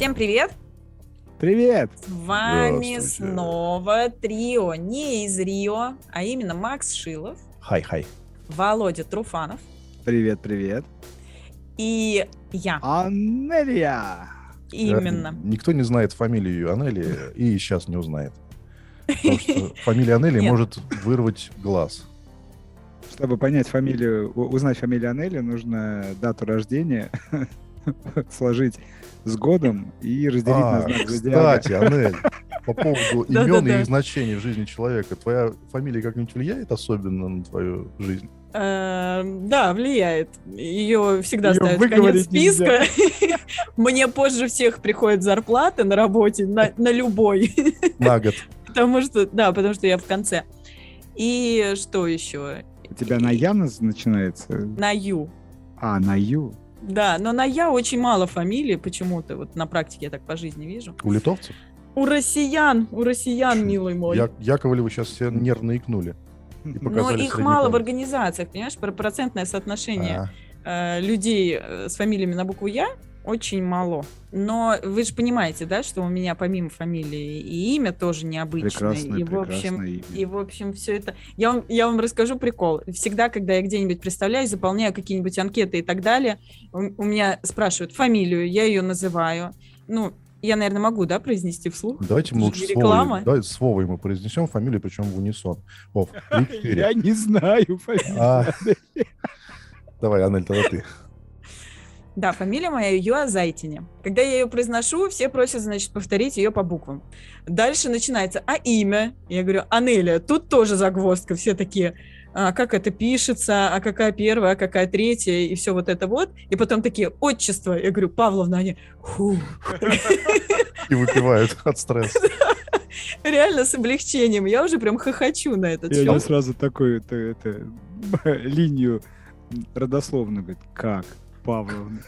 Всем привет! Привет! С вами снова трио не из Рио, а именно Макс Шилов, Хай-хай. Володя Труфанов Привет, привет. и я. Анелия! Именно. Никто не знает фамилию Анели и сейчас не узнает. Потому что фамилия Анели Нет. может вырвать глаз. Чтобы понять фамилию, узнать фамилию Анелия, нужно дату рождения сложить с годом и разделить на А, знак зодиака. кстати, Анель, по поводу имен и значений в жизни человека, твоя фамилия как-нибудь влияет особенно на твою жизнь? Э, Да, влияет. Ее всегда ставят в конец списка. Мне позже всех приходит зарплата на работе, на, на любой. На год. Потому что, да, потому что я в конце. И что еще? У тебя на Я начинается? На Ю. А, на Ю. Да, но на Я очень мало фамилий почему-то. Вот на практике я так по жизни вижу. У литовцев? У россиян, у россиян, милый мой. Я, Яковлевы сейчас все нервно икнули. Но их мало в организациях, понимаешь, про процентное соотношение А, э, людей э, с фамилиями на букву Я очень мало. Но вы же понимаете, да, что у меня помимо фамилии и имя тоже необычное. Прекрасное, и, в общем, имя. и, в общем, все это... Я вам, я вам расскажу прикол. Всегда, когда я где-нибудь представляюсь, заполняю какие-нибудь анкеты и так далее, у, у меня спрашивают фамилию, я ее называю. Ну, я, наверное, могу, да, произнести вслух? Давайте мы лучше с реклама. Вовой, давай с Вовой мы произнесем фамилию, причем в унисон. Вов, Я не знаю фамилию. А, Давай, Анель, тогда ты. Да, фамилия моя Юа Зайтине. Когда я ее произношу, все просят, значит, повторить ее по буквам. Дальше начинается, а имя? Я говорю, Анелия. Тут тоже загвоздка. Все такие, а как это пишется, а какая первая, а какая третья, и все вот это вот. И потом такие, отчество. Я говорю, Павловна, они, «Фу». И выпивают от стресса. реально с облегчением. Я уже прям хохочу на этот Я счет. не сразу такую это, это, линию родословную говорит, как Павловна?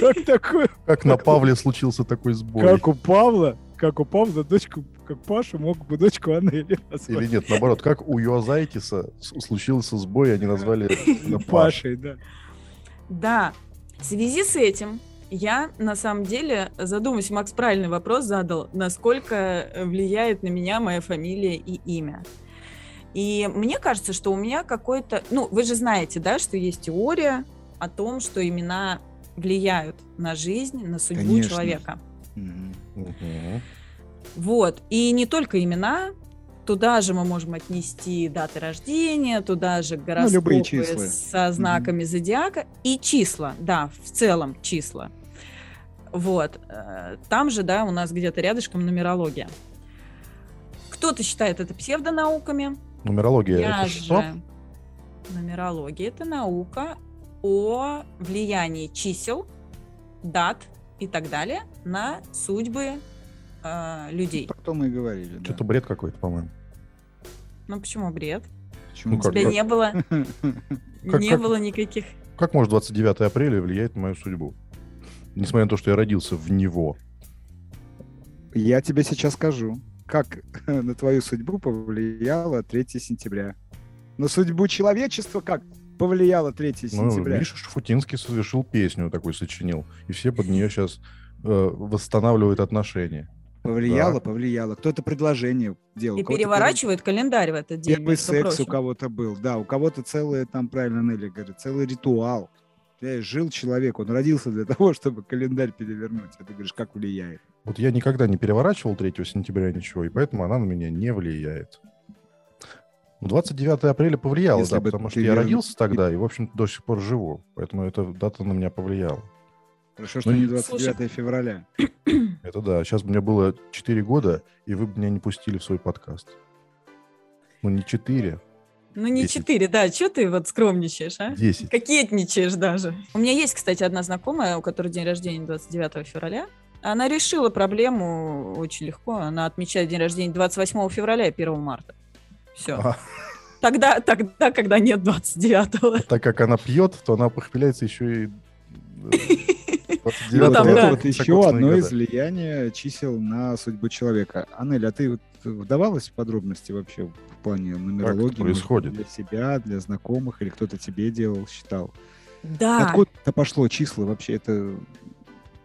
Как такое? Как на Павле случился такой сбой. Как у Павла, как у Павла дочку, как Паша мог бы дочку назвать. Или нет, наоборот, как у Юазайтиса случился сбой, они назвали на Паш. Пашей, да. Да, в связи с этим я на самом деле задумаюсь, Макс правильный вопрос задал, насколько влияет на меня моя фамилия и имя. И мне кажется, что у меня какой-то... Ну, вы же знаете, да, что есть теория о том, что имена влияют на жизнь, на судьбу Конечно. человека. Мгм. Вот. И не только имена, туда же мы можем отнести даты рождения, туда же гороскопы Ну, любые числа. со знаками зодиака и числа, да, в целом числа. Вот. Э, Там же, да, у нас где-то рядышком нумерология. Кто-то считает это псевдонауками. Нумерология Я это что? же... Нумерология – это наука о влиянии чисел, дат и так далее на судьбы э, людей. Про то мы и говорили. да. Что-то бред какой-то, по-моему. Ну почему бред? Почему? Ну, как- Тебя не было, Как- не как- было никаких. Как может 29 апреля влиять на мою судьбу? Несмотря на то, что я родился в него. Я тебе сейчас скажу, как на твою судьбу повлияло 3 сентября. На судьбу человечества как повлияло 3 Ну, сентября? видишь, Шафутинский совершил песню такой, сочинил. И все под нее сейчас восстанавливают отношения. повлияло, да. повлияло. Кто-то предложение делал. И у переворачивает календарь в этот день. Первый секс у прочим. кого-то был, да, у кого-то целый, там правильно Нелли говорит, целый ритуал. Э, Жил человек, он родился для того, чтобы календарь перевернуть. А ты говоришь, как влияет? Вот я никогда не переворачивал 3 сентября ничего, и поэтому она на меня не влияет. Ну, 29 апреля повлияло, Если да, бы потому что я вер- родился тогда и, в общем до сих пор живу. Поэтому эта дата на меня повлияла. Хорошо, что Ну, не и- 29 февраля. Это да. Сейчас бы мне было 4 года, и вы бы меня не пустили в свой подкаст. Ну, не 4, Ну не Десять. четыре, да. Че ты вот скромничаешь, а? 10. Кокетничаешь даже. У меня есть, кстати, одна знакомая, у которой день рождения 29 февраля. Она решила проблему очень легко. Она отмечает день рождения 28 февраля и 1 марта. Все. А. Тогда, тогда, когда нет 29-го. Так как она пьет, то она похмеляется еще и... э, 29 Ну, там, вот да. это вот еще одно года. из влияния чисел на судьбу человека. Анель, а ты вот вдавалась в подробности вообще в плане нумерологии? может, происходит? Для себя, для знакомых, или кто-то тебе делал, считал? Да. Откуда это пошло числа вообще? Это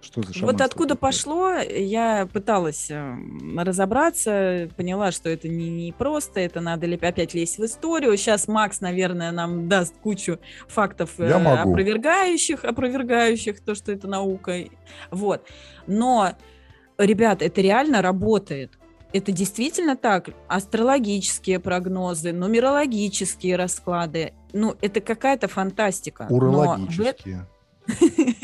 Что за Вот шаманство откуда такое? пошло, я пыталась э, разобраться, поняла, что это не, не просто, это надо опять лезть в историю. Сейчас Макс, наверное, нам даст кучу фактов э, Я могу. опровергающих, опровергающих то, что это наука. Вот. Но, ребят, это реально работает. Это действительно так. Астрологические прогнозы, нумерологические расклады. Ну, это какая-то фантастика. Но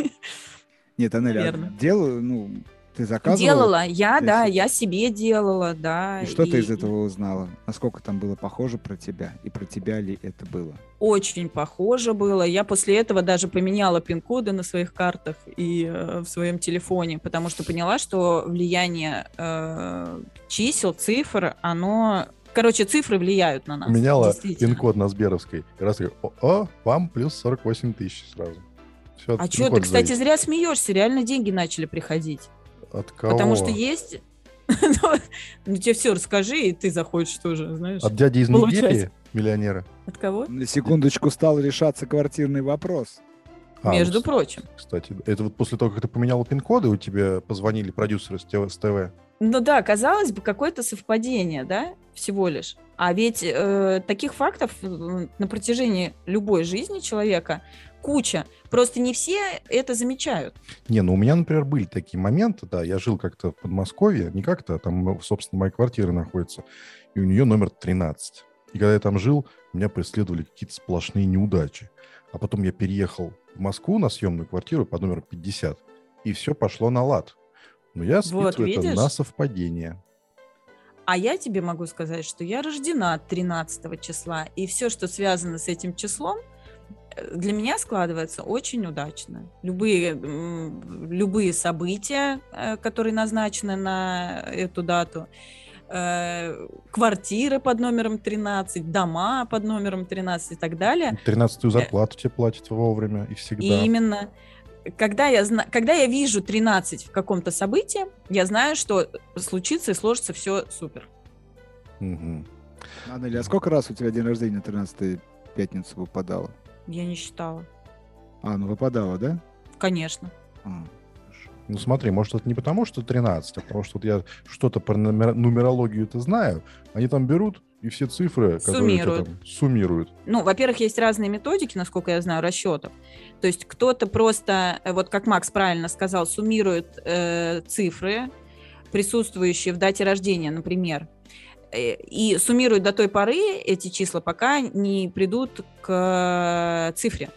Нет, Анеля, а Верно. делаю, ну, ты заказывала? Делала, я, Ты да, себе- я себе делала, да. И что ты из и этого узнала? Насколько там было похоже про тебя? И про тебя ли это было? Очень похоже было. Я после этого даже поменяла пин-коды на своих картах и э, в своем телефоне, потому что поняла, что влияние э, чисел, цифр, оно... Короче, цифры влияют на нас. Меняла пин-код на Сберовской. И раз такой, о, о, вам плюс 48 тысяч сразу. Все, А что, ты, кстати, зря смеешься, реально деньги начали приходить. От кого? Потому что есть... Ну, ну, тебе все расскажи, и ты захочешь тоже, знаешь. От дяди из. Нигерии, миллионера. От кого? На секундочку стал решаться квартирный вопрос. А, Между ну, с- прочим. Кстати, это вот после того, как ты поменял пин-коды, у тебя позвонили продюсеры с ТВ. с ТВ. Ну да, казалось бы, какое-то совпадение, да, всего лишь. А ведь э, таких фактов э, на протяжении любой жизни человека куча. Просто не все это замечают. Не, ну у меня, например, были такие моменты, да, я жил как-то в Подмосковье, не как-то, а там, собственно, моя квартира находится, и у нее номер 13. И когда я там жил, меня преследовали какие-то сплошные неудачи. А потом я переехал в Москву на съемную квартиру по номеру 50, и все пошло на лад. Но я Вот, списываю это видишь? на совпадение. А я тебе могу сказать, что я рождена 13 числа, и все, что связано с этим числом, для меня складывается очень удачно. Любые, любые события, э, которые назначены на эту дату, э, квартиры под номером 13, дома под номером 13 и так далее. Тринадцатую зарплату тебе платят вовремя и всегда. И именно когда я, зна- когда я вижу 13 в каком-то событии, я знаю, что случится и сложится все супер. Мгм. Анеля, а сколько раз у тебя день рождения 13 пятницу выпадало? Я не считала. А, ну выпадало, да? Конечно. А. Ну смотри, может это не потому, что 13, а потому что вот я что-то про нумер- нумерологию-то знаю. Они там берут и все цифры, которые Суммируют. там суммируют. Ну, во-первых, есть разные методики, насколько я знаю, расчетов. То есть кто-то просто, э, вот как Макс правильно сказал, суммирует э, цифры, присутствующие в дате рождения, например, и суммирует до той поры эти числа, пока не придут к э, цифре.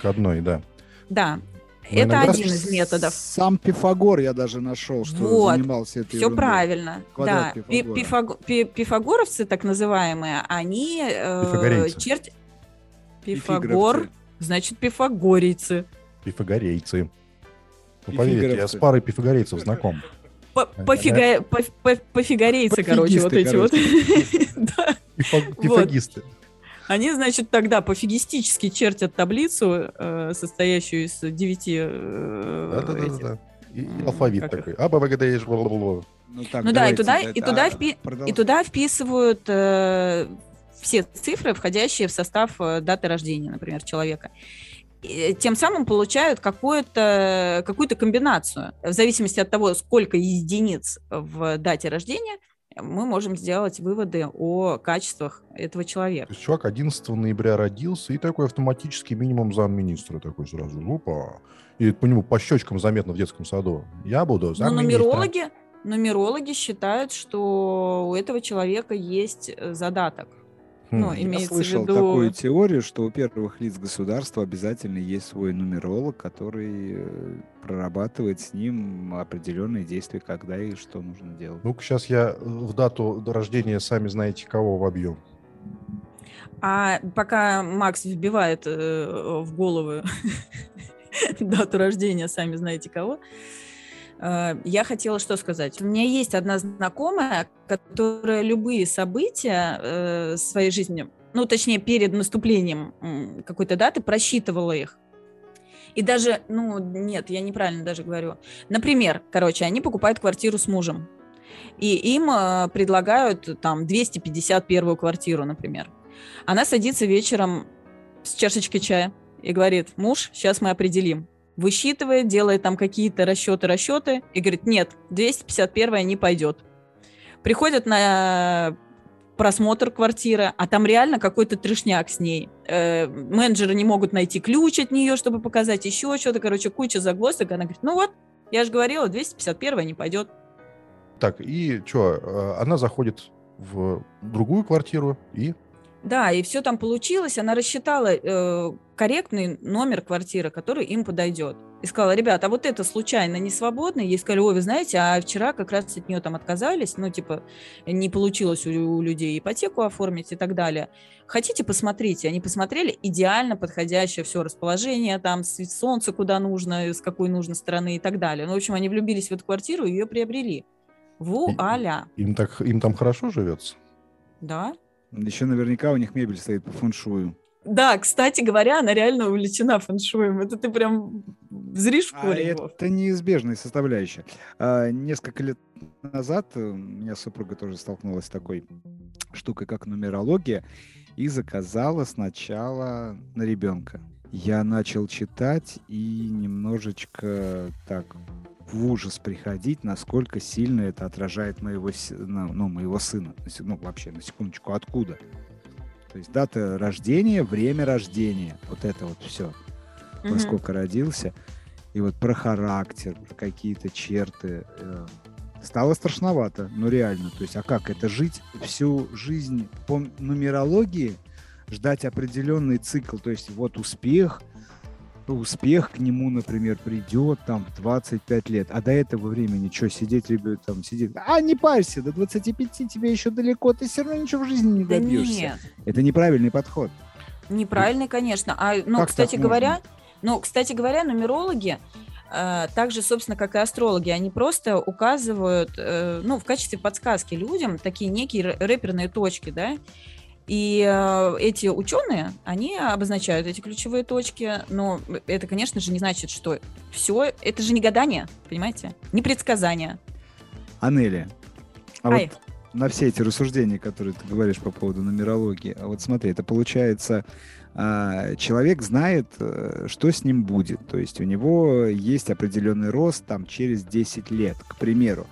К одной, да. Да, Но это один из методов. Сам Пифагор я даже нашел, что Вот. занимался этой Все ерундой. правильно. Квадрат да. Пи- Пифагора. пифаго- пи- пифагоровцы, так называемые, они э, черт- Пифагор, Пифигоровцы. значит, пифагорийцы. Пифагорейцы. Ну, поверьте, я с парой пифагорейцев знаком. Пофига- по- по- Пофигорейцы, короче, вот эти вот. Пифагисты. Они, значит, тогда пофигистически чертят таблицу, э, состоящую из девяти... э. Да-да-да. И алфавит такой. А, Б, В, Г, Д, Е. Ну, так, Ну да, и туда- да, и туда а. И туда вписывают э, все цифры, входящие в состав э, даты рождения, например, человека. Тем самым получают какую-то какую комбинацию. В зависимости от того, сколько единиц в дате рождения, мы можем сделать выводы о качествах этого То человека. есть чувак 11 ноября родился, и такой автоматический минимум замминистра такой сразу. Опа. И по нему по щечкам заметно в детском саду. Я буду Но замминистра. нумерологи, нумерологи считают, что у этого человека есть э, задаток. Ну, Я имеется в слышал виду- такую теорию, что у первых лиц государства обязательно есть свой нумеролог, который э, прорабатывает с ним определенные действия, когда и что нужно делать. Ну-ка, сейчас я э, в дату рождения сами знаете кого вобью. А пока Макс вбивает э, в голову дату рождения, сами знаете кого, я хотела что сказать. У меня есть одна знакомая, которая любые события э, своей жизни, ну, точнее, перед наступлением какой-то даты просчитывала их. И даже, ну, нет, я неправильно даже говорю. Например, короче, они покупают квартиру с мужем. И им э, предлагают там 251 квартиру, например. Она садится вечером с чашечкой чая и говорит, муж, сейчас мы определим, высчитывает, делает там какие-то расчеты, расчеты, и говорит, нет, 251 не пойдет. Приходят на просмотр квартиры, а там реально какой-то трешняк с ней. Э, менеджеры не могут найти ключ от нее, чтобы показать еще что-то. Короче, куча загвоздок. Она говорит, ну вот, я же говорила, 251 не пойдет. Так, и что, она заходит в другую квартиру и да, и все там получилось. Она рассчитала э, корректный номер квартиры, который им подойдет. И сказала, ребята, а вот это случайно не свободно? Ей сказали, ой, вы знаете, а вчера как раз от нее там отказались, ну, типа, не получилось у, у людей ипотеку оформить и так далее. Хотите, посмотрите. Они посмотрели, идеально подходящее все расположение, там, свет солнца куда нужно, с какой нужно стороны и так далее. Ну, в общем, они влюбились в эту квартиру и ее приобрели. Вуаля. Им, так, им там хорошо живется? Да. Еще наверняка у них мебель стоит по фэншую. Да, кстати говоря, она реально увлечена фэншуем. Это ты прям зришь в а Это неизбежная составляющая. А, несколько лет назад у меня супруга тоже столкнулась с такой штукой, как нумерология, и заказала сначала на ребенка. Я начал читать и немножечко так в ужас приходить, насколько сильно это отражает моего, ну, моего сына. Ну, вообще, на секундочку, откуда? То есть дата рождения, время рождения. Вот это вот все. Во сколько родился. И вот про характер, про какие-то черты. Э, стало страшновато, ну реально. То есть, а как это жить всю жизнь по нумерологии, ждать определенный цикл, то есть вот успех, успех к нему, например, придет там в 25 лет, а до этого времени что, сидеть, ребят, там сидит, а не парься, до 25 тебе еще далеко, ты все равно ничего в жизни не добьешься. Да нет. Это неправильный подход. Неправильный, конечно. А, ну, как кстати говоря, ну, кстати говоря, нумерологи, э, так же, собственно, как и астрологи, они просто указывают, э, ну, в качестве подсказки людям такие некие рэперные точки, да, и э, эти ученые, они обозначают эти ключевые точки, но это, конечно же, не значит, что все, это же не гадание, понимаете, не предсказание. Анели, а Ай. вот на все эти рассуждения, которые ты говоришь по поводу нумерологии, а вот смотри, это получается, а, человек знает, э, что с ним будет, то есть у него есть определенный рост там через 10 лет, к примеру.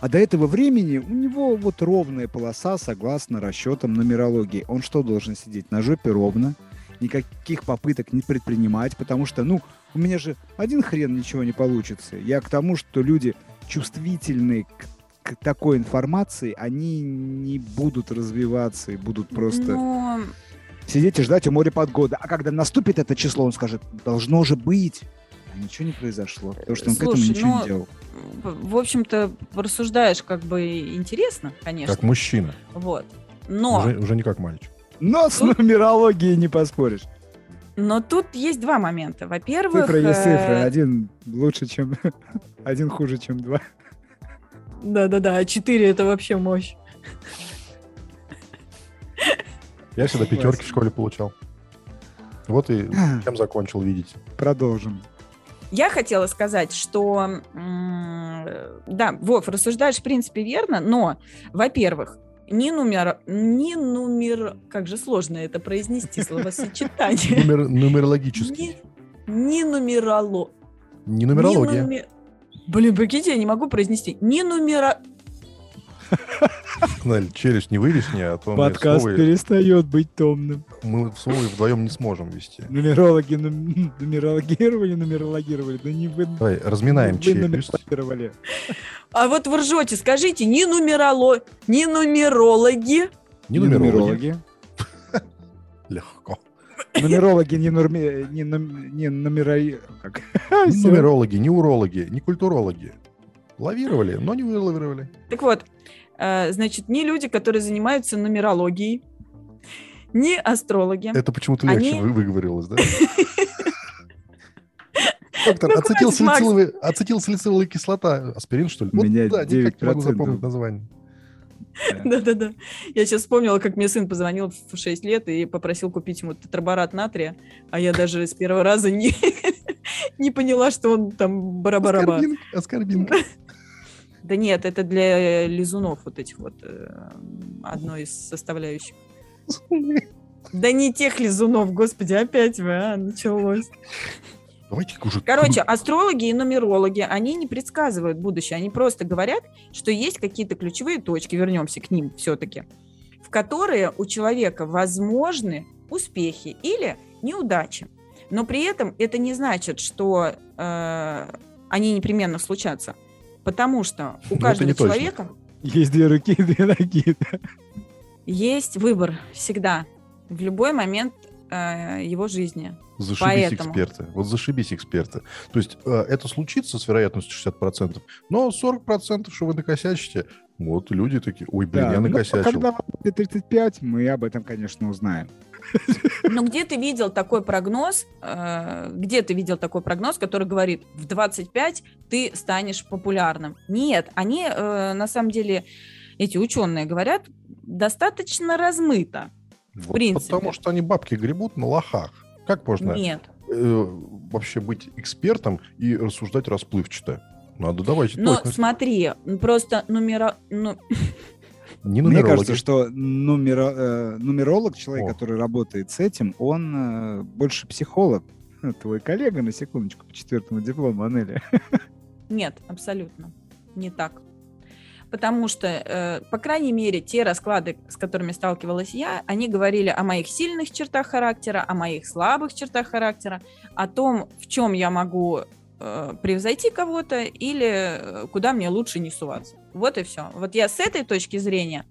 А до этого времени у него вот ровная полоса согласно расчетам нумерологии. Он что должен сидеть? На жопе ровно, никаких попыток не предпринимать, потому что, ну, у меня же один хрен ничего не получится. Я к тому, что люди чувствительные к, к такой информации, они не будут развиваться и будут просто Но... сидеть и ждать у моря подгода. А когда наступит это число, он скажет, должно же быть. А ничего не произошло, потому что он Слушай, к этому ничего но... не делал в общем-то, рассуждаешь как бы интересно, конечно. Как мужчина. Вот. Но... Уже, уже не как мальчик. Но с тут... нумерологией не поспоришь. Но тут есть два момента. Во-первых... Цифры есть цифры. Э, один лучше, чем... Один хуже, чем два. Да-да-да, а четыре это вообще мощь. Я всегда пятерки в школе получал. Вот и чем закончил, видите. Продолжим. Я хотела сказать, что, да, Вов, рассуждаешь, в принципе, верно, но, во-первых, не номер, не номер, как же сложно это произнести, словосочетание. Нумер, нумерологический. Не, не нумероло. Не нумерология. Не нуме... Блин, прикиньте, я не могу произнести. Не нумера... Наль, челюсть не вывесни, а то Подкаст мы перестает быть томным. Мы в слове вдвоем не сможем вести. Нумерологи нум, нумерологировали, нумерологировали. Да не вы... Давай, разминаем челюсть. А вот вы ржете, скажите, не нумероло... не нумерологи... Не нумерологи. Легко. Нумерологи не, норми... не, нум... не номера... Как? Не нумерологи, не урологи, не культурологи. Лавировали, но не вылавировали. Так вот, э, значит, не люди, которые занимаются нумерологией, не астрологи. Это почему-то легче Они... выговорилось, да? Доктор, ну, ацетилсалициловая, кислота. Аспирин, что ли? У меня вот, да, никак не могу запомнить название. Да-да-да. Я сейчас вспомнила, как мне сын позвонил в 6 лет и попросил купить ему тетраборат натрия, а я даже с первого раза не, не поняла, что он там барабараба. Аскорбинка. Да нет, это для лизунов вот этих вот э, одной из составляющих. Да не тех лизунов, господи, опять вы, а, началось. Давайте уже... Короче, астрологи и нумерологи, они не предсказывают будущее, они просто говорят, что есть какие-то ключевые точки, вернемся к ним все-таки, в которые у человека возможны успехи или неудачи. Но при этом это не значит, что э, они непременно случатся, потому что у Ну, каждого не точно. человека Есть две руки и две ноги. да. есть выбор всегда в любой момент э, его жизни. Зашибись Поэтому. эксперты. Вот зашибись эксперты. То есть э, это случится с вероятностью 60%, но 40%, что вы накосячите, вот люди такие, ой, блин, Да, я ну, накосячил. Когда вам будет 35, мы об этом, конечно, узнаем. Ну, где ты видел такой прогноз, э, где ты видел такой прогноз, который говорит, в 25 ты станешь популярным? Нет, они, э, на самом деле, эти ученые говорят, достаточно размыто. Вот принципе. Потому что они бабки гребут на лохах. Как можно Нет. э, вообще быть экспертом и рассуждать расплывчато? Надо давайте Но точность. смотри, просто numero... ну, Не Мне кажется, что нумеро- э, нумеролог, человек, О. который работает с этим, он э, больше психолог. Твой коллега, на секундочку, по четвертому диплому, Анели. Нет, абсолютно не так. Потому что, э, по крайней мере, те расклады, с которыми сталкивалась я, они говорили о моих сильных чертах характера, о моих слабых чертах характера, о том, в чем я могу э, превзойти кого-то или э, куда мне лучше не суваться. Вот и все. Вот я с этой точки зрения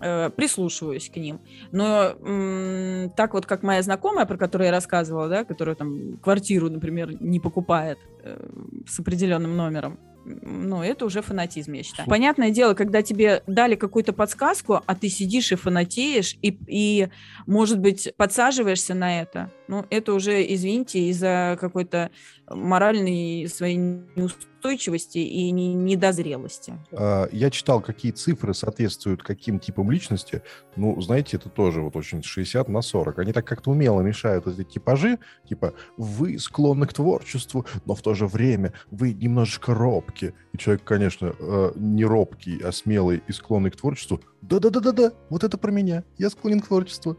э, прислушиваюсь к ним. Но м, так вот, как моя знакомая, про которую я рассказывала, да, которая там квартиру, например, не покупает э, с определенным номером, ну, это уже фанатизм, я считаю. Понятное дело, когда тебе дали какую-то подсказку, а ты сидишь и фанатеешь, и, и, может быть, подсаживаешься на это, ну, это уже, извините, из-за какой-то моральной своей неустойчивости и не- недозрелости. А, Я читал, какие цифры соответствуют каким типам личности. Ну, знаете, это тоже вот очень 60 на 40. Они так как-то умело мешают эти типажи. Типа, вы склонны к творчеству, но в то же время вы немножечко робки. И человек, конечно, э, не робкий, а смелый и склонный к творчеству. Да-да-да-да-да, вот это про меня. Я склонен к творчеству.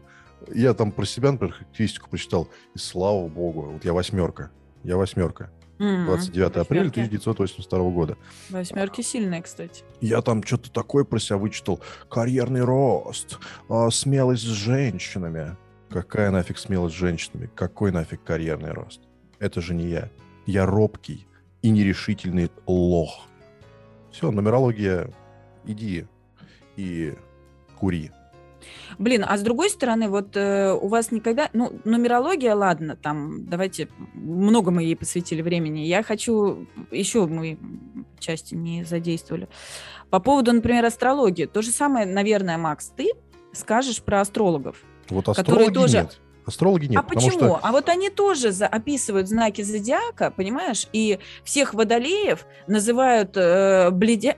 Я там про себя, например, характеристику прочитал. И слава богу, вот я восьмерка. Я восьмерка. 29 апреля 1982 года. Восьмерки сильные, кстати. Я там что-то такое про себя вычитал. Карьерный рост, а, смелость с женщинами. Какая нафиг смелость с женщинами? Какой нафиг карьерный рост? Это же не я. Я робкий и нерешительный лох. Все, нумерология, иди и кури. Блин, а с другой стороны, вот э, у вас никогда, ну, нумерология, ладно, там, давайте, много мы ей посвятили времени. Я хочу, еще мы части не задействовали. По поводу, например, астрологии. То же самое, наверное, Макс, ты скажешь про астрологов. Вот Которые астрологи тоже- нет. Астрологи нет, а почему? что А вот они тоже за- описывают знаки зодиака, понимаешь? И всех водолеев называют э, бледя...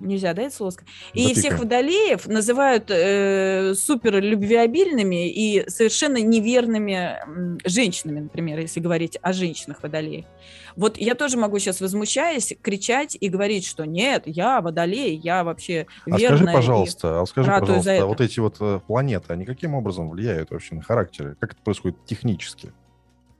Нельзя, да, это слово? И Запикаем. всех водолеев называют э, супер любвеобильными и совершенно неверными женщинами, например, если говорить о женщинах водолеях. Вот я тоже могу сейчас, возмущаясь, кричать и говорить, что нет, я водолей, я вообще А верная. скажи, и- пожалуйста, а скажи, пожалуйста, это. вот эти вот э, планеты, они каким образом влияют вообще на характеры? Как это происходит технически?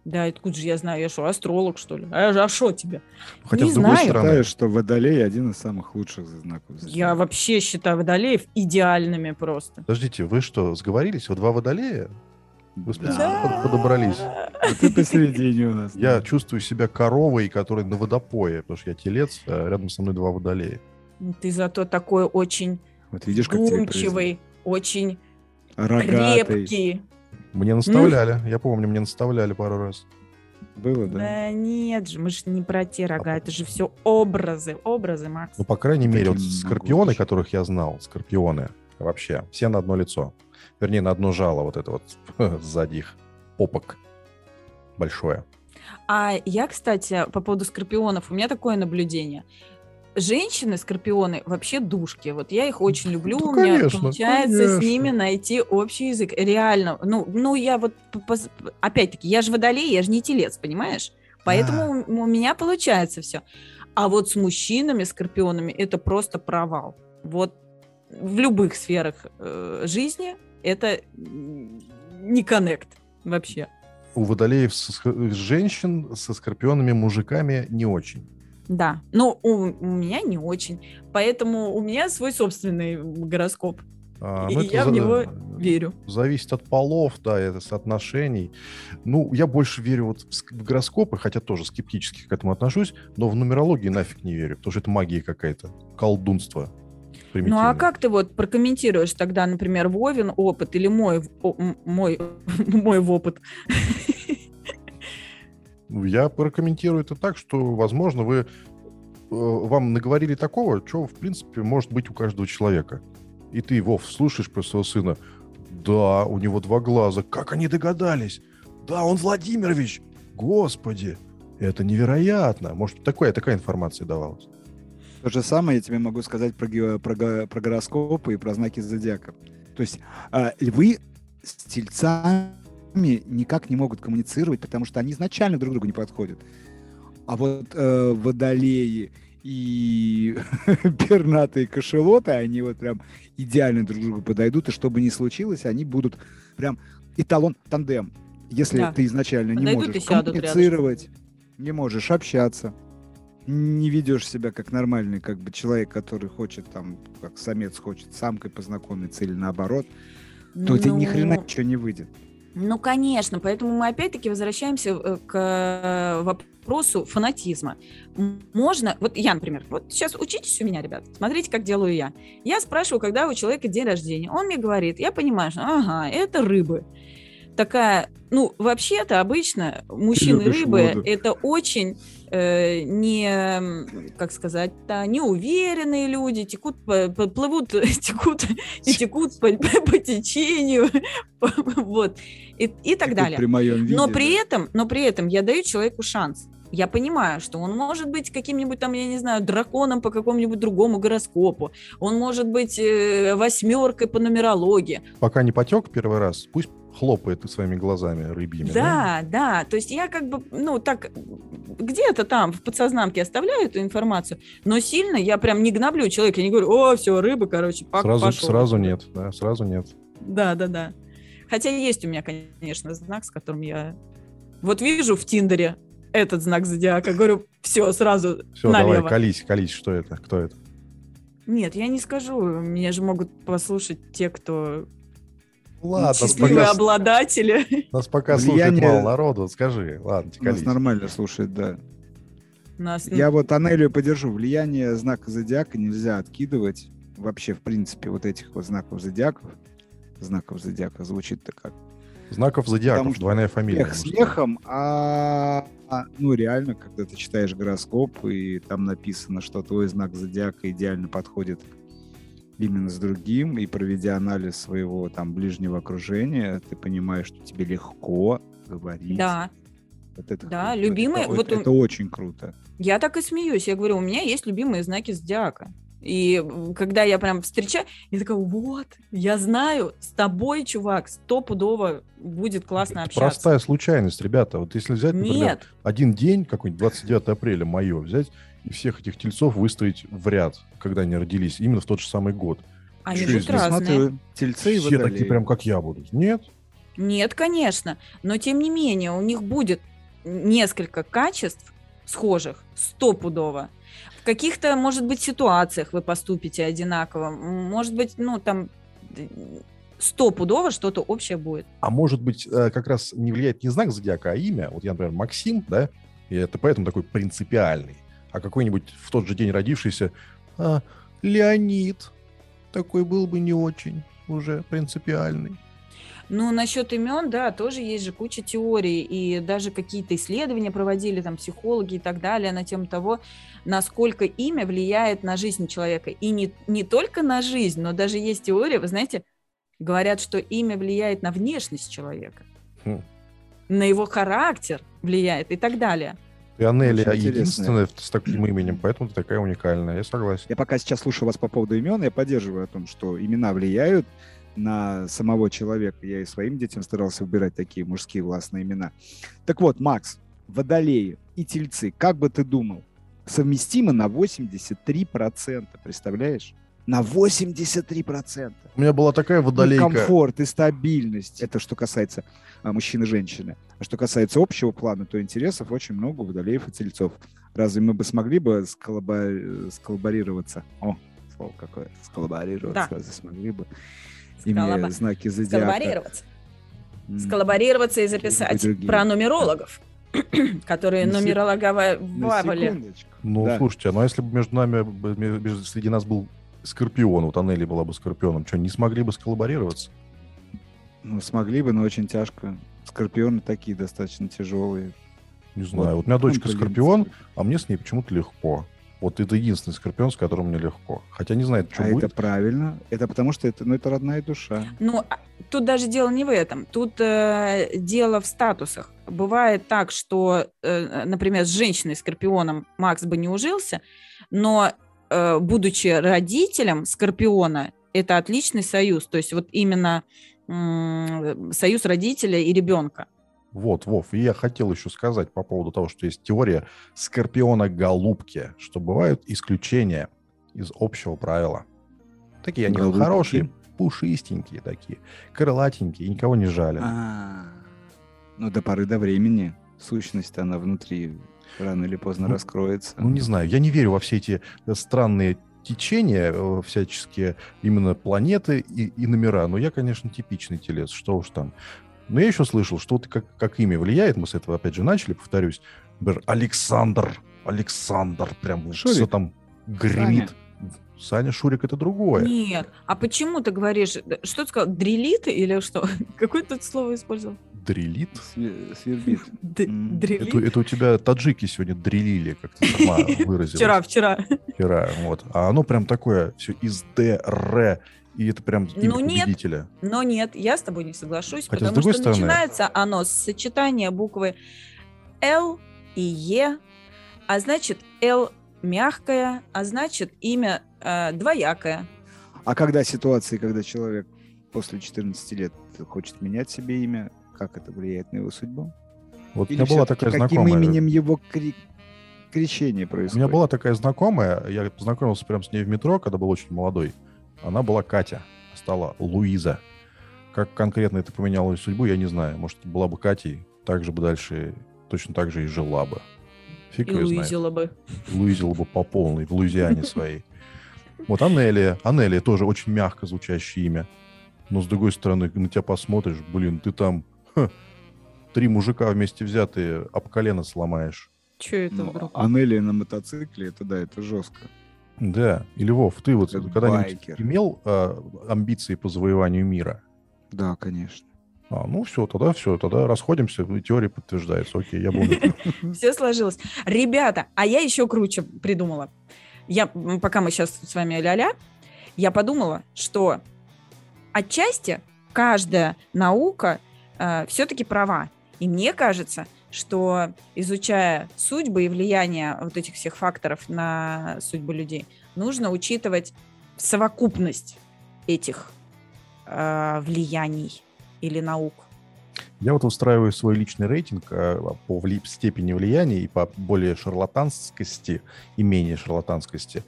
Да, откуда же я знаю, я что, астролог, что ли? А что тебе? Хотя, Не с другой знаю. стороны, Считаю, что Водолей один из самых лучших знаков. зодиака. Я вообще считаю водолеев идеальными просто. подождите, вы что, сговорились? Вы два водолея? Вы Да. специально под- подобрались? А ты посередине у нас. Я да. чувствую себя коровой, которая на водопое, потому что я телец, а рядом со мной два водолея. Ты зато такой очень Вот видишь, как тебе вдумчивый, очень. Рогатый. крепкий. Мне наставляли, я помню, мне наставляли пару раз. Было, Да. да? нет же, мы же не про те рога, это же все образы, образы, Макс. Ну, по крайней мере, вот скорпионы, которых я знал, скорпионы, вообще, все на одно лицо. Вернее, на одно жало, вот это вот сзади их попок большое. А я, кстати, по поводу скорпионов, у меня такое наблюдение. Женщины, скорпионы, вообще душки. Вот я их очень люблю, Да, у меня конечно, получается с конечно. ними найти общий язык. Реально. Ну, ну я вот, опять-таки, я же водолей, я же не телец, понимаешь? Поэтому у у меня получается все. А вот с мужчинами, скорпионами, это просто провал. Вот в любых сферах э, жизни это не коннект вообще. У водолеев с, с женщин со скорпионами мужиками не очень. Да, но у, у меня не очень. Поэтому у меня свой собственный гороскоп. А, и ну, я в него верю. Зависит от полов, да, это соотношений. Ну, я больше верю вот в ск- в гороскопы, хотя тоже скептически к этому отношусь, но в нумерологии нафиг не верю, потому что это магия какая-то, колдунство. Ну а как ты вот прокомментируешь тогда, например, Вовин опыт или мой, о- мой, мой опыт? Я прокомментирую это так, что, возможно, вы э, вам наговорили такого, что, в принципе, может быть у каждого человека. И ты, Вов, слушаешь про своего сына. Да, у него два глаза. Как они догадались? Да, он Владимирович. Господи, это невероятно. Может, такая, такая информация давалась. То же самое я тебе могу сказать про, ге- про, про гороскопы и про знаки зодиака. То есть а, львы с тельцами никак не могут коммуницировать, потому что они изначально друг другу не подходят. А вот э, водолеи и пернатые кошелоты, они вот прям идеально друг другу подойдут, и что бы ни случилось, они будут прям эталон тандем. Если Да. ты изначально не Подойдут можешь и сядут коммуницировать, не можешь общаться, не ведешь себя как нормальный как бы человек, который хочет там, как самец хочет с самкой познакомиться или наоборот, то тебе ни хрена Ну, ничего не выйдет. Ну, конечно, поэтому мы опять-таки возвращаемся э, к э, вопросу фанатизма. Можно, вот я, например, вот сейчас учитесь у меня, ребят, смотрите, как делаю я. Я спрашиваю, когда у человека день рождения. Он мне говорит, я понимаю, что, ага, это рыбы. Такая, ну, вообще-то обычно мужчины любишь рыбы воду. это очень э, не, как сказать-то, неуверенные люди, текут, по- по- плывут, текут и текут по, по течению, вот, и, и так далее. При моем виде, Но да. при этом, но при этом я даю человеку шанс. Я понимаю, что он может быть каким-нибудь там, я не знаю, драконом по какому-нибудь другому гороскопу. Он может быть э, восьмеркой по нумерологии. Пока не потек первый раз, пусть хлопает своими глазами рыбьими. Да, да. То есть я как бы, ну, так где-то там в подсознанке оставляю эту информацию, но сильно я прям не гноблю человека, я не говорю, о, все, рыба, короче, пак- Сразу, пошел». сразу нет, да, сразу нет. Да, да, да. Хотя есть у меня, конечно, знак, с которым я... Вот вижу в Тиндере этот знак зодиака, говорю, все, сразу Все, налево. давай, колись, колись, что это, кто это? Нет, я не скажу. Меня же могут послушать те, кто Ладно, нас счастливые пока, обладатели. нас пока Влияние- слушает мало народу, скажи, ладно, У нас нормально слушает, да. Нас, Я вот Анелию поддержу. Влияние знака зодиака нельзя откидывать. Вообще, в принципе, вот этих вот знаков зодиаков. Знаков зодиака звучит-то как Знаков зодиаков, Потому что двойная фамилия. смех смехом, а, а, ну реально, когда ты читаешь гороскоп и там написано, что твой знак зодиака идеально подходит именно с другим, и проведя анализ своего там ближнего окружения, ты понимаешь, что тебе легко говорить. Да, Вот это Да, круто. любимые- Это, вот это, у- это очень круто. я так и смеюсь. Я говорю, у меня есть любимые знаки зодиака. И когда я прям встречаю, я такая, вот, я знаю, с тобой, чувак, стопудово будет классно Это общаться. простая случайность, ребята. Вот если взять, например, Нет, один день, какой-нибудь 29 апреля, мое, взять и всех этих тельцов выстроить в ряд, когда они родились, именно в тот же самый год. они Чё, будут разные. Тельцы Все водолеи. такие прям, как я будут. Нет? Нет, конечно. Но тем не менее, у них будет несколько качеств схожих, стопудово. В каких-то, может быть, ситуациях вы поступите одинаково. Может быть, ну, там стопудово что-то общее будет. А может быть, э, как раз не влияет не знак зодиака, а имя. Вот я, например, Максим, да, и это поэтому такой принципиальный. А какой-нибудь в тот же день родившийся а, Леонид такой был бы не очень уже принципиальный. Ну, насчет имен, да, тоже есть же куча теорий, и даже какие-то исследования проводили там психологи и так далее на тему того, насколько имя влияет на жизнь человека. И не, не только на жизнь, но даже есть теория, вы знаете, говорят, что имя влияет на внешность человека, Хм. на его характер влияет и так далее. И Анелия единственная с таким именем, поэтому ты такая уникальная. Я согласен. Я пока сейчас слушаю вас по поводу имен, я поддерживаю о том, что имена влияют на самого человека. Я и своим детям старался выбирать такие мужские властные имена. Так вот, Макс, водолеи и тельцы, как бы ты думал, совместимы на 83%, представляешь? На 83%. У меня была такая водолейка. комфорт и стабильность. Это что касается а, мужчин и женщины. А что касается общего плана, то интересов очень много у водолеев и тельцов. Разве мы бы смогли бы сколлаба- сколлаборироваться? О, слово какое. Сколлаборироваться. Да. Разве смогли бы? Сколлаба- Имея знаки зодиака. Сколлаборироваться. М. Сколлаборироваться и записать другие. про нумерологов, которые На нумерологовали. Ну, Да. слушайте, ну а если бы между нами, между- среди нас был Скорпион, вот Анели была бы Скорпионом, что, не смогли бы сколлаборироваться? Ну, смогли бы, но очень тяжко. Скорпионы такие достаточно тяжелые. Не знаю. Вот у меня дочка Скорпион, а мне с ней почему-то легко. Вот это единственный Скорпион, с которым мне легко. Хотя не знаю, что А будет. это правильно. Это потому что это, ну, это родная душа. Ну, а тут даже дело не в этом. Тут э, дело в статусах. Бывает так, что, э, например, с женщиной Скорпионом Макс бы не ужился, но будучи родителем Скорпиона, это отличный союз. То есть вот именно союз родителя и ребенка. Вот, Вов, и я хотел еще сказать по поводу того, что есть теория Скорпиона-голубки, что бывают исключения из общего правила. Такие они Голубки? хорошие, пушистенькие такие, крылатенькие, и никого не жалят. А, ну, до поры до времени. Сущность она внутри рано или поздно Ну, раскроется. Ну, не знаю, я не верю во все эти э, странные течения, э, всяческие именно планеты и, и номера. Но я, конечно, типичный телец, что уж там. Но я еще слышал, что вот как, как имя влияет, мы с этого опять же начали, повторюсь, например, Александр, Александр, прям Шурик. все там гремит. Саня Шурик это другое. Нет. А почему ты говоришь, э, что ты сказал, дрелит или что? Какое тут слово использовал? Дрелит? Све- Свербит. Это, это у тебя таджики сегодня дрелили, как ты сама выразилась. Вчера, вчера. Вчера, вот. А оно прям такое, все из Д, Р, и это прям Ну, нет. победителя. Но нет, я с тобой не соглашусь, Хотя, с потому другой что стороны- начинается оно с сочетания буквы Л и Е, а значит Л мягкое, а значит имя э, двоякое. А когда ситуации, когда человек после 14 лет хочет менять себе имя, как это влияет на его судьбу? Вот у Или меня была такая каким знакомая. именем его кри- крещение У происходит? меня была такая знакомая, я познакомился прям с ней в метро, когда был очень молодой. Она была Катя, стала Луиза. Как конкретно это поменяло ее судьбу, я не знаю. Может, была бы Катей, так же бы дальше, точно так же и жила бы. Фиг И ее знает. Луизила бы. Луизила бы по полной, в Луизиане своей. Вот Анелия. Анелия тоже очень мягко звучащее имя. Но с другой стороны, на тебя посмотришь, блин, ты там ха, три мужика вместе взятые об колено сломаешь. Че это Ну, вдруг? Анелия на мотоцикле, это да, это жестко. Да. И Львов, ты вот когда-нибудь имел а, амбиции по завоеванию мира? Да, конечно. А, ну все, тогда все, тогда расходимся, и теория подтверждается. Окей, я неправ. Все сложилось. Ребята, а я еще круче придумала. Я, пока мы сейчас с вами ля-ля, я подумала, что отчасти каждая наука все-таки права. И мне кажется, что изучая судьбы и влияние вот этих всех факторов на судьбу людей, нужно учитывать совокупность этих э, влияний или наук. Я вот устраиваю свой личный рейтинг э, по вли- степени влияния и по более шарлатанскости и менее шарлатанскости.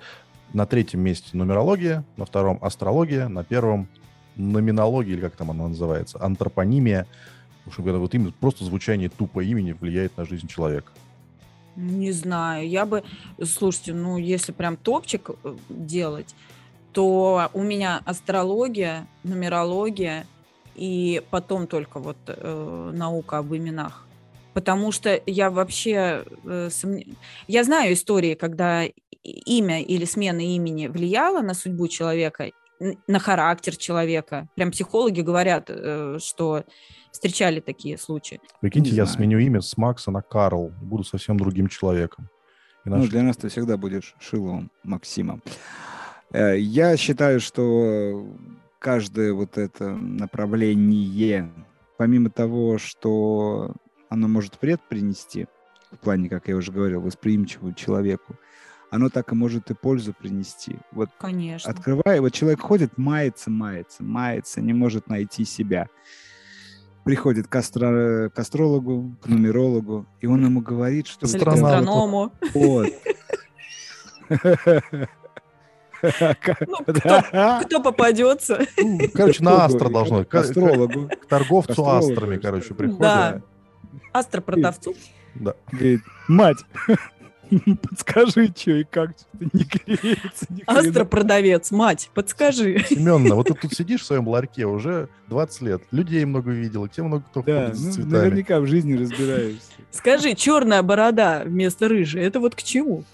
На третьем месте нумерология, на втором астрология, на первом номинология, или как там она называется, антропонимия. В общем, вот именно просто звучание тупо имени влияет на жизнь человека. Не знаю, я бы, слушайте, ну если прям топчик э, делать, то у меня астрология, нумерология и потом только вот э, наука об именах. Потому что я вообще э, сомне- я знаю истории, когда имя или смена имени влияла на судьбу человека, на характер человека. Прям психологи говорят, э, что встречали такие случаи. Прикиньте, Не я знаю. сменю имя с Макса на Карл, и буду совсем другим человеком. И Ну, для нас ты всегда будешь Шиловым Максимом. Э, Я считаю, что каждое вот это направление, помимо того, что оно может вред принести, в плане, как я уже говорил, восприимчивому человеку, оно так и может и пользу принести. Вот Конечно. открывая, вот человек ходит, мается, мается, мается, не может найти себя. Приходит к, астро- к астрологу, к нумерологу, и он ему говорит, что... Или к астроному. вот. Ну, кто, кто попадется? Ну, короче, на астро должно. К астрологу. К торговцу Астрологу, астрами, короче, приходит. Да. Астро-продавцу. Да. Говорит, мать, подскажи, что и как, что-то не клеится. хрена». Астро-продавец, мать, подскажи. Семеновна, вот ты тут сидишь в своем ларьке уже 20 лет, людей много видел, к тебе много кто Да, ходит с ну, цветами. наверняка в жизни разбираешься. Скажи, черная борода вместо рыжей, это вот к чему?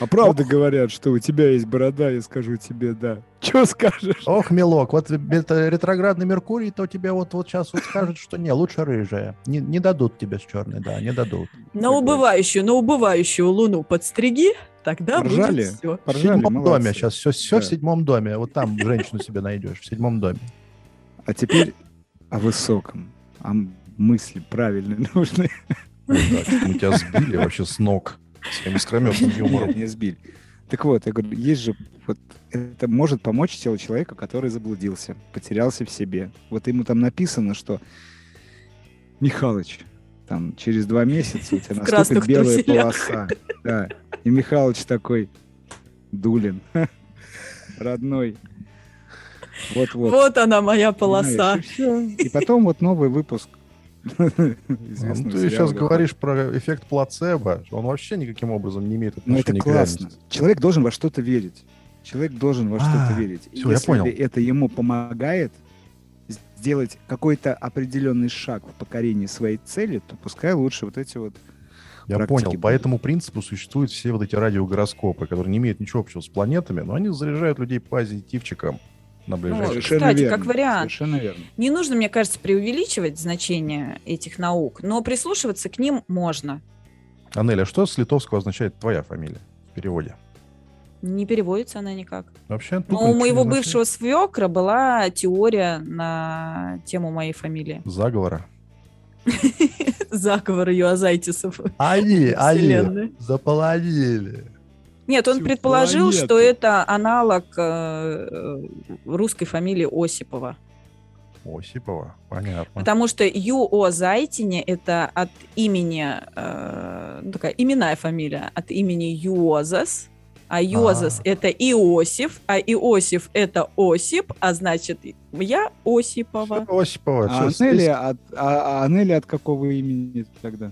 А правда говорят, что у тебя есть борода, я скажу тебе да. Что скажешь? Ох, милок, вот это ретроградный Меркурий, то тебе вот, вот сейчас вот скажут, что не, лучше рыжая. Не, не дадут тебе с черной, да, не дадут. На убывающую, на убывающую луну подстриги, тогда Поржали? будет все. В Поржали, седьмом молодцы. доме сейчас, все, все Да. в седьмом доме. Вот там женщину себе найдешь, в седьмом доме. А теперь о высоком, о мысли правильной нужны. Мы тебя сбили вообще с ног своим искрометным юмором. Не сбили. Так вот, я говорю, есть же, вот это может помочь телу человека, который заблудился, потерялся в себе. Вот ему там написано, что Михалыч, там через два месяца у тебя наступит белая труселях. полоса. Да. И Михалыч такой, Дулин, родной. Вот-вот. Вот она моя полоса. И. И потом вот новый выпуск. А, известного Ну, ты сейчас говоришь про эффект плацебо. Он вообще никаким обром не имеет Ну, это отношения к классно. реальности. Человек должен во что-то верить. Человек должен во что-то А, верить. И всё, я если понял. это ему помогает сделать какой-то определенный шаг в покорении своей цели, то пускай лучше вот эти вот... Я практики понял. По этому принципу существуют все вот эти радиогороскопы, которые не имеют ничего общего с планетами, но они заряжают людей позитивчиком на ближайшее. Ну, Совершенно кстати, верно, как вариант. Совершенно верно. Не нужно, мне кажется, преувеличивать значение этих наук, но прислушиваться к ним можно. Анеля, что с литовского означает твоя фамилия в переводе? Не переводится она никак. Вообще, Но у моего бывшего свекра была теория на тему моей фамилии. Заговора. Заговор Юазайтисов. Они, Вселенной. заполонили. Нет, он Всю предположил, планету. что это аналог э, русской фамилии Осипова. Осипова, понятно. Потому что Юо Зайтине это от имени, э, ну, такая именная фамилия, от имени Юозас, а Юозас А. это Иосиф, а Иосиф это Осип, а значит я Осипова. Осипова. А Анели от, а, а Анели от какого имени тогда?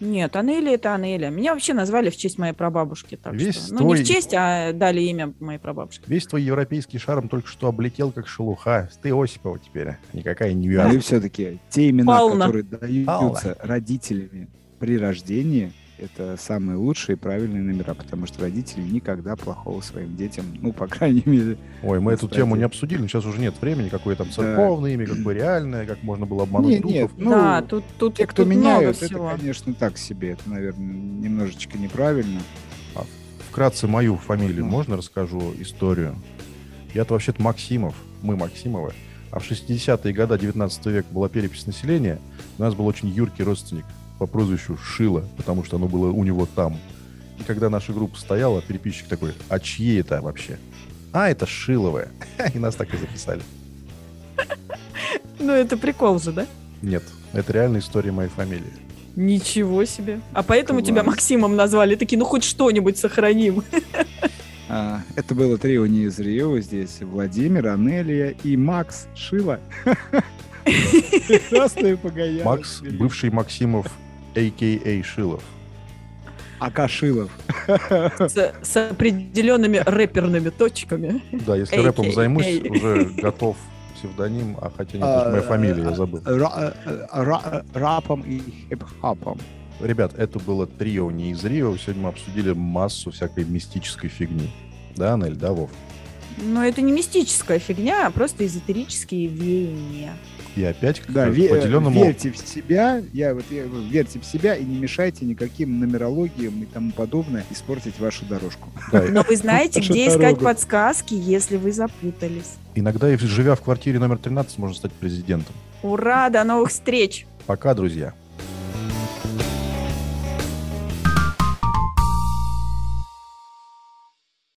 Нет, Анеля это Анеля. Меня вообще назвали в честь моей прабабушки. Так Весь что, ну, твой- не в честь, а дали имя моей прабабушке. Весь твой европейский шарм только что облетел как шелуха. Ты Осипова теперь, никакая не Ну и Юа. все-таки те имена, Павловна. которые даются родителями при рождении, это самые лучшие и правильные номера, потому что родители никогда плохого своим детям, ну, по крайней мере, Ой, мы эту тему не обсудили, но сейчас уже нет времени, какое там церковное имя, какое реальное, как можно было обмануть Нет, духов. нет, ну, да, тут, тут, те, кто тут много меняют, это, всего. конечно, так себе. Это, наверное, немножечко неправильно. Вкратце мою фамилию Ну. можно расскажу историю? Я-то вообще-то Максимов, мы Максимовы. А в 60-е годы 19 века была перепись населения. У нас был очень юркий родственник по прозвищу Шила, потому что оно было у него там. И когда наша группа стояла, переписчик такой, а чьи это вообще? А, это Шиловые. И нас так и записали. Ну, это прикол же, да? Нет, это реальная история моей фамилии. Ничего себе. А поэтому тебя. Максимом назвали. Такие, ну хоть что-нибудь сохраним. А, это было трио не из Рио. Здесь Владимир, Анелия и Макс Шила. Прекрасные погояны. Макс, бывший Максимов, а.к.а. Шилов. Ака Шилов. С, с определенными рэперными точками. Да, если Эй, рэпом займусь, уже готов псевдоним, а хотя нет, это же моя фамилия, я забыл. Ра- э, ра- Рапом и хип-хопом. Ребят, это было трио не из Рио. Сегодня мы обсудили массу всякой мистической фигни. Да, Нель, да, Вов? Но это не мистическая фигня, а просто эзотерические веяния. И опять к Да, ве- поделенному... верьте в себя, я вот я, верьте в себя и не мешайте никаким нумерологиям и тому подобное испортить вашу дорожку. Да, Но вы знаете, где искать подсказки, если вы запутались. иногда, и живя в квартире номер 13, можно стать президентом. Ура, до новых встреч! Пока, друзья.